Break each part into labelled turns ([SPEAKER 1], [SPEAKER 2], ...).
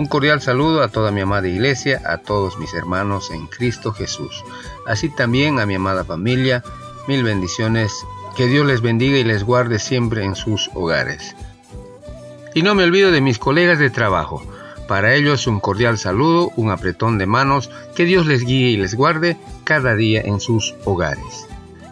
[SPEAKER 1] Un cordial saludo a toda mi amada iglesia, a todos mis hermanos en Cristo Jesús, así también a mi amada familia, mil bendiciones, que Dios les bendiga y les guarde siempre en sus hogares. Y no me olvido de mis colegas de trabajo, para ellos un cordial saludo, un apretón de manos, que Dios les guíe y les guarde cada día en sus hogares.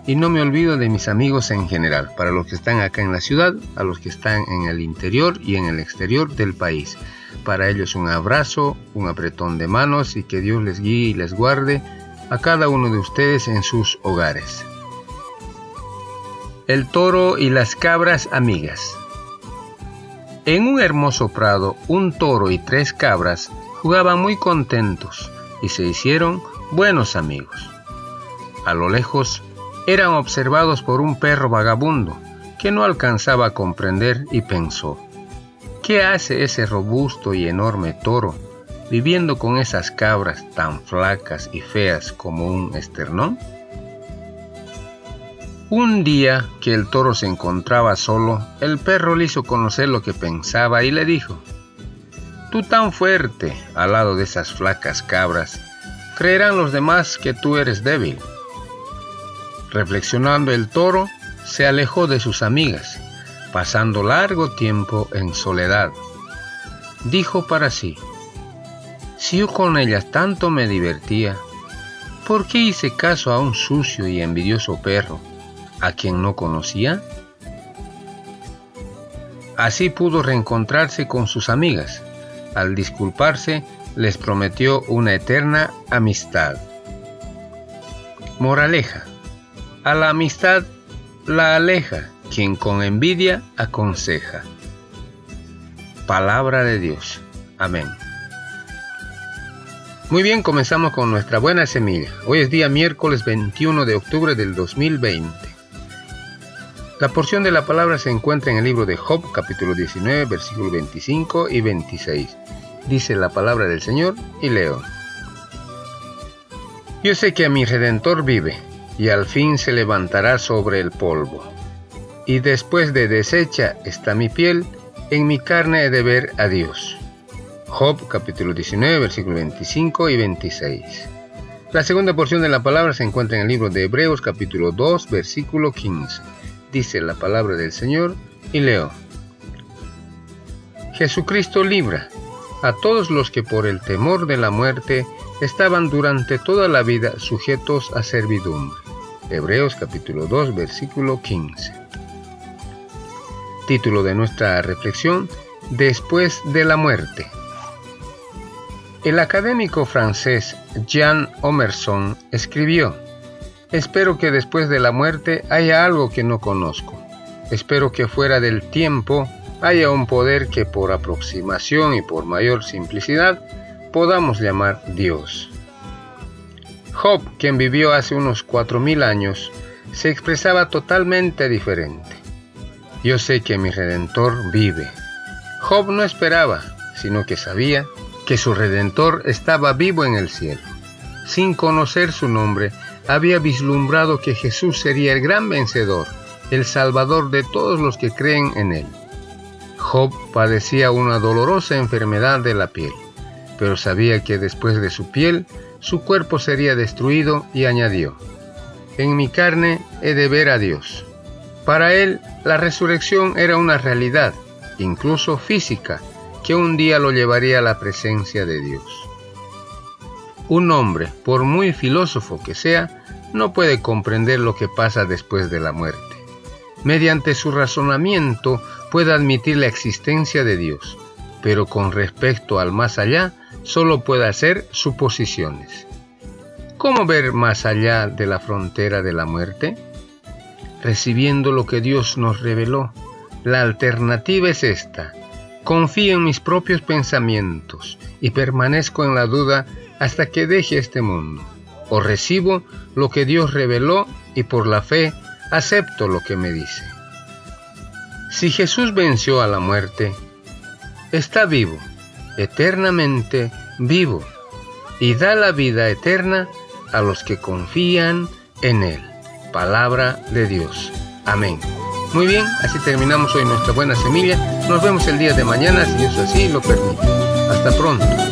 [SPEAKER 1] Y no me olvido de mis amigos en general, para los que están acá en la ciudad, a los que están en el interior y en el exterior del país. Para ellos un abrazo, un apretón de manos y que Dios les guíe y les guarde a cada uno de ustedes en sus hogares. El toro y las cabras amigas. En un hermoso prado, un toro y tres cabras jugaban muy contentos y se hicieron buenos amigos. A lo lejos eran observados por un perro vagabundo que no alcanzaba a comprender y pensó, ¿qué hace ese robusto y enorme toro viviendo con esas cabras tan flacas y feas como un esternón? Un día que el toro se encontraba solo, el perro le hizo conocer lo que pensaba y le dijo, Tú tan fuerte al lado de esas flacas cabras, creerán los demás que tú eres débil. Reflexionando el toro, se alejó de sus amigas, pasando largo tiempo en soledad. Dijo para sí, si yo con ellas tanto me divertía, ¿por qué hice caso a un sucio y envidioso perro, a quien no conocía? Así pudo reencontrarse con sus amigas. Al disculparse, les prometió una eterna amistad. Moraleja. A la amistad la aleja quien con envidia aconseja. Palabra de Dios. Amén. Muy bien, comenzamos con nuestra buena semilla. Hoy es día miércoles 21 de octubre del 2020. La porción de la palabra se encuentra en el libro de Job, capítulo 19, versículos 25 y 26. Dice la palabra del Señor y leo. Yo sé que a mi Redentor vive y al fin se levantará sobre el polvo. Y después de deshecha está mi piel, en mi carne he de ver a Dios. Job capítulo 19 versículos 25 y 26. La segunda porción de la palabra se encuentra en el libro de Hebreos capítulo 2 versículo 15. Dice la palabra del Señor y leo. Jesucristo libra a todos los que por el temor de la muerte estaban durante toda la vida sujetos a servidumbre. Hebreos capítulo 2 versículo 15. Título de nuestra reflexión, Después de la muerte. El académico francés Jean Omerson escribió, Espero que después de la muerte haya algo que no conozco. Espero que fuera del tiempo haya un poder que por aproximación y por mayor simplicidad podamos llamar Dios. Job, quien vivió hace unos cuatro mil años, se expresaba totalmente diferente. Yo sé que mi Redentor vive. Job no esperaba, sino que sabía que su Redentor estaba vivo en el cielo. Sin conocer su nombre, había vislumbrado que Jesús sería el gran vencedor, el salvador de todos los que creen en él. Job padecía una dolorosa enfermedad de la piel, pero sabía que después de su piel su cuerpo sería destruido y añadió, En mi carne he de ver a Dios. Para él, la resurrección era una realidad, incluso física, que un día lo llevaría a la presencia de Dios. Un hombre, por muy filósofo que sea, no puede comprender lo que pasa después de la muerte. Mediante su razonamiento puede admitir la existencia de Dios, pero con respecto al más allá, solo puede hacer suposiciones. ¿Cómo ver más allá de la frontera de la muerte? Recibiendo lo que Dios nos reveló. La alternativa es esta. Confío en mis propios pensamientos y permanezco en la duda hasta que deje este mundo. o recibo lo que Dios reveló y por la fe acepto lo que me dice. Si Jesús venció a la muerte, está vivo, eternamente vivo, y da la vida eterna a los que confían en Él. Palabra de Dios. Amén. Muy bien, así terminamos hoy nuestra buena semilla. Nos vemos el día de mañana si Dios así lo permite. Hasta pronto.